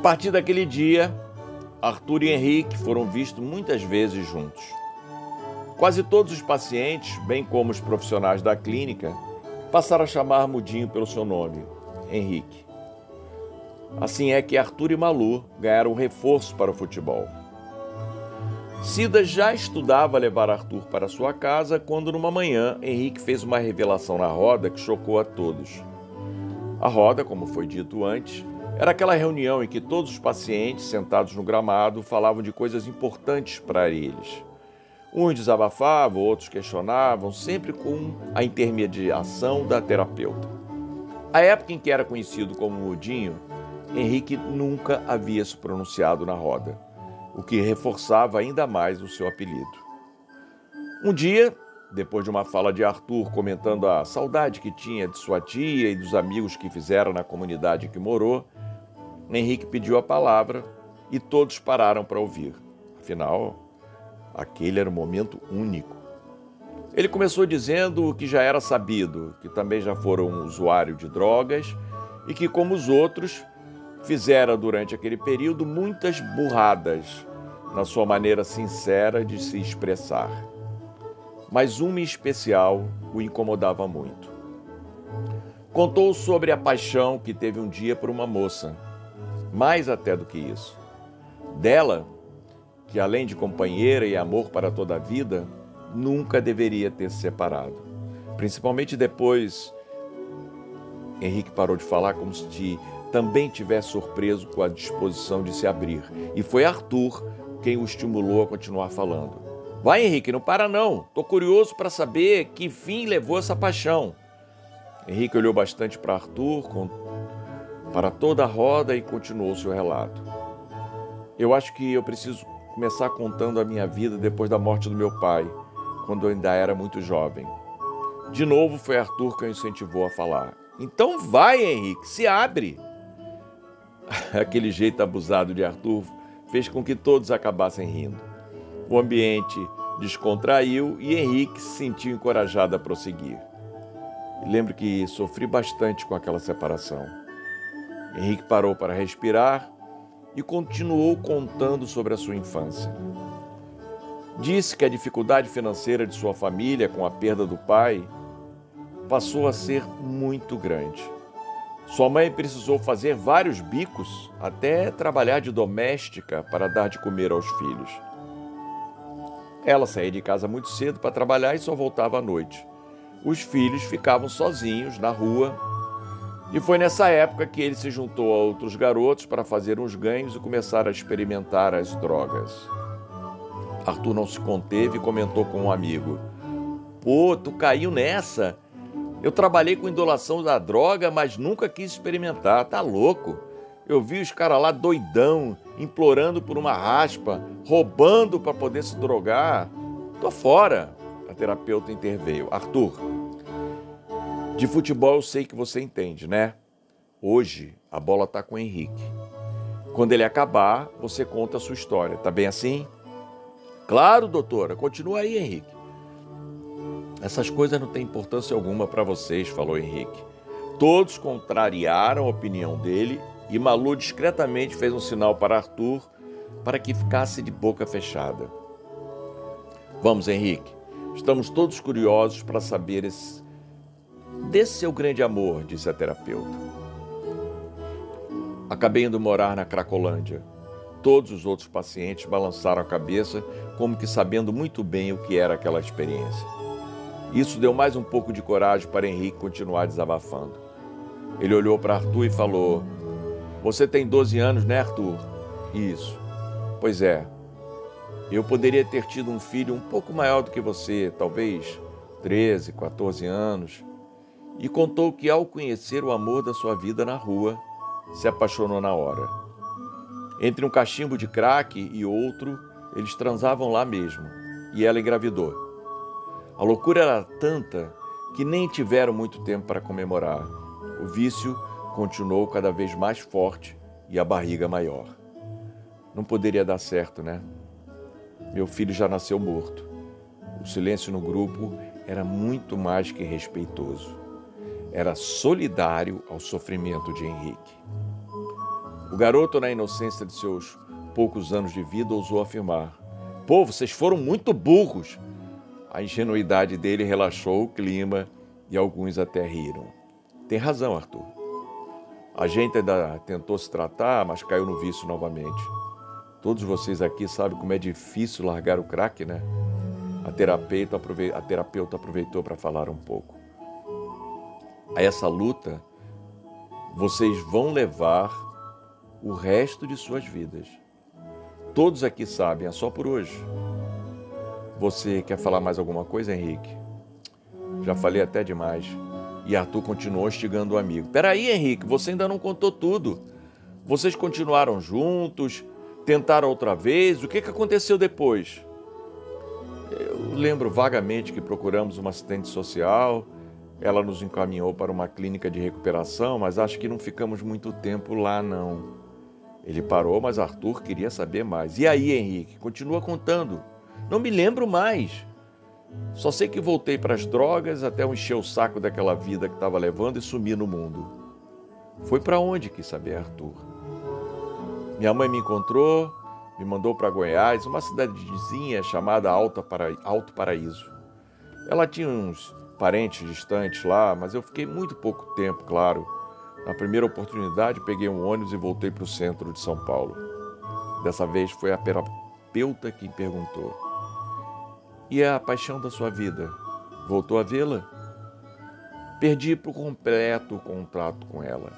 partir daquele dia, Arthur e Henrique foram vistos muitas vezes juntos. Quase todos os pacientes, bem como os profissionais da clínica, passaram a chamar Mudinho pelo seu nome, Henrique. Assim é que Arthur e Malu ganharam um reforço para o futebol. Cida já estudava levar Arthur para sua casa quando, numa manhã, Henrique fez uma revelação na roda que chocou a todos. A roda, como foi dito antes, era aquela reunião em que todos os pacientes, sentados no gramado, falavam de coisas importantes para eles. Uns desabafavam, outros questionavam, sempre com a intermediação da terapeuta. A época em que era conhecido como Mudinho, Henrique nunca havia se pronunciado na roda, o que reforçava ainda mais o seu apelido. Um dia, depois de uma fala de Arthur comentando a saudade que tinha de sua tia e dos amigos que fizeram na comunidade que morou, Henrique pediu a palavra e todos pararam para ouvir. Afinal, aquele era um momento único. Ele começou dizendo o que já era sabido, que também já fora um usuário de drogas e que, como os outros, fizera durante aquele período muitas burradas na sua maneira sincera de se expressar. Mas uma em especial o incomodava muito. Contou sobre a paixão que teve um dia por uma moça, mais até do que isso. Dela, que além de companheira e amor para toda a vida, nunca deveria ter se separado. Principalmente depois, Henrique parou de falar como se também tivesse surpreso com a disposição de se abrir. E foi Arthur quem o estimulou a continuar falando. Vai, Henrique, não para não. Tô curioso para saber que fim levou essa paixão. Henrique olhou bastante para Arthur, com... para toda a roda e continuou seu relato. Eu acho que eu preciso começar contando a minha vida depois da morte do meu pai, quando eu ainda era muito jovem. De novo foi Arthur quem o incentivou a falar. Então vai, Henrique, se abre. Aquele jeito abusado de Arthur fez com que todos acabassem rindo. O ambiente descontraiu e Henrique se sentiu encorajado a prosseguir. Lembro que sofri bastante com aquela separação. Henrique parou para respirar e continuou contando sobre a sua infância. Disse que a dificuldade financeira de sua família com a perda do pai passou a ser muito grande. Sua mãe precisou fazer vários bicos até trabalhar de doméstica para dar de comer aos filhos. Ela saía de casa muito cedo para trabalhar e só voltava à noite. Os filhos ficavam sozinhos na rua e foi nessa época que ele se juntou a outros garotos para fazer uns ganhos e começar a experimentar as drogas. Arthur não se conteve e comentou com um amigo: Pô, tu caiu nessa? Eu trabalhei com indolação da droga, mas nunca quis experimentar. Tá louco? Eu vi os caras lá doidão, implorando por uma raspa, roubando para poder se drogar. Tô fora. A terapeuta interveio. Arthur, de futebol eu sei que você entende, né? Hoje a bola tá com o Henrique. Quando ele acabar, você conta a sua história. Tá bem assim? Claro, doutora. Continua aí, Henrique. Essas coisas não têm importância alguma para vocês, falou Henrique. Todos contrariaram a opinião dele e Malu discretamente fez um sinal para Arthur para que ficasse de boca fechada. Vamos, Henrique. Estamos todos curiosos para saber esse... desse seu grande amor, disse a terapeuta. Acabei indo morar na Cracolândia. Todos os outros pacientes balançaram a cabeça, como que sabendo muito bem o que era aquela experiência. Isso deu mais um pouco de coragem para Henrique continuar desabafando. Ele olhou para Arthur e falou: Você tem 12 anos, né, Arthur? Isso. Pois é. Eu poderia ter tido um filho um pouco maior do que você, talvez 13, 14 anos. E contou que, ao conhecer o amor da sua vida na rua, se apaixonou na hora. Entre um cachimbo de crack e outro, eles transavam lá mesmo, e ela engravidou. A loucura era tanta que nem tiveram muito tempo para comemorar. O vício continuou cada vez mais forte e a barriga maior. Não poderia dar certo, né? Meu filho já nasceu morto. O silêncio no grupo era muito mais que respeitoso. Era solidário ao sofrimento de Henrique. O garoto, na inocência de seus poucos anos de vida, ousou afirmar: Pô, vocês foram muito burros. A ingenuidade dele relaxou o clima e alguns até riram. Tem razão, Arthur. A gente ainda tentou se tratar, mas caiu no vício novamente. Todos vocês aqui sabem como é difícil largar o crack, né? A terapeuta, a terapeuta aproveitou para falar um pouco. A essa luta, vocês vão levar o resto de suas vidas. Todos aqui sabem, é só por hoje. Você quer falar mais alguma coisa, Henrique? Já falei até demais. E Arthur continuou instigando o amigo. Peraí, Henrique, você ainda não contou tudo. Vocês continuaram juntos, tentaram outra vez. O que, que aconteceu depois? Eu lembro vagamente que procuramos uma assistente social. Ela nos encaminhou para uma clínica de recuperação, mas acho que não ficamos muito tempo lá, não. Ele parou, mas Arthur queria saber mais. E aí, Henrique? Continua contando. Não me lembro mais. Só sei que voltei para as drogas até eu encher o saco daquela vida que estava levando e sumi no mundo. Foi para onde, quis saber Arthur. Minha mãe me encontrou, me mandou para Goiás, uma cidadezinha chamada Alto Paraíso. Ela tinha uns parentes distantes lá, mas eu fiquei muito pouco tempo, claro. Na primeira oportunidade, peguei um ônibus e voltei para o centro de São Paulo. Dessa vez foi a terapeuta que perguntou: E a paixão da sua vida? Voltou a vê-la? Perdi por completo o contrato com ela.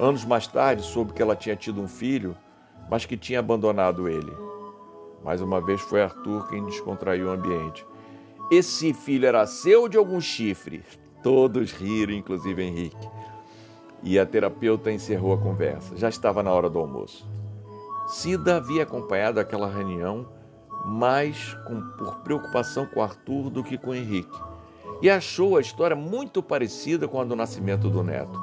Anos mais tarde, soube que ela tinha tido um filho, mas que tinha abandonado ele. Mais uma vez foi Arthur quem descontraiu o ambiente. Esse filho era seu de algum chifre? Todos riram, inclusive Henrique e a terapeuta encerrou a conversa. Já estava na hora do almoço. Cida havia acompanhado aquela reunião mais com, por preocupação com Arthur do que com Henrique e achou a história muito parecida com a do nascimento do neto,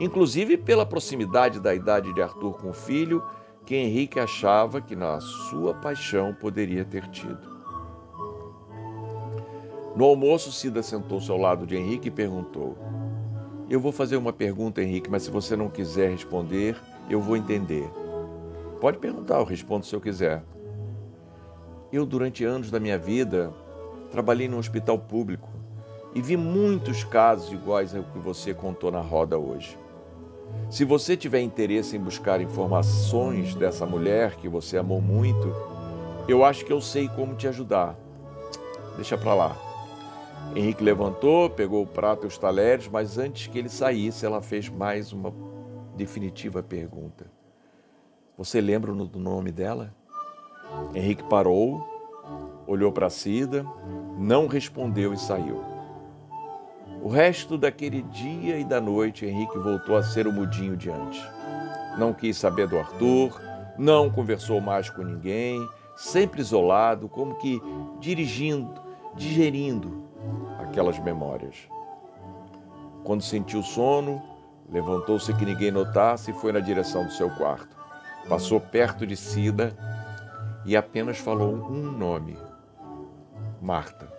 inclusive pela proximidade da idade de Arthur com o filho, que Henrique achava que na sua paixão poderia ter tido. No almoço, Cida sentou-se ao lado de Henrique e perguntou: eu vou fazer uma pergunta, Henrique, mas se você não quiser responder, eu vou entender. Pode perguntar, eu respondo se eu quiser. Eu, durante anos da minha vida, trabalhei num hospital público e vi muitos casos iguais ao que você contou na roda hoje. Se você tiver interesse em buscar informações dessa mulher que você amou muito, eu acho que eu sei como te ajudar. Deixa pra lá. Henrique levantou, pegou o prato e os talheres, mas antes que ele saísse, ela fez mais uma definitiva pergunta. Você lembra do nome dela? Henrique parou, olhou para Cida, não respondeu e saiu. O resto daquele dia e da noite, Henrique voltou a ser o mudinho de antes. Não quis saber do Arthur, não conversou mais com ninguém, sempre isolado, como que dirigindo, digerindo aquelas memórias. Quando sentiu sono, levantou-se que ninguém notasse e foi na direção do seu quarto. Passou perto de Cida e apenas falou um nome: Marta.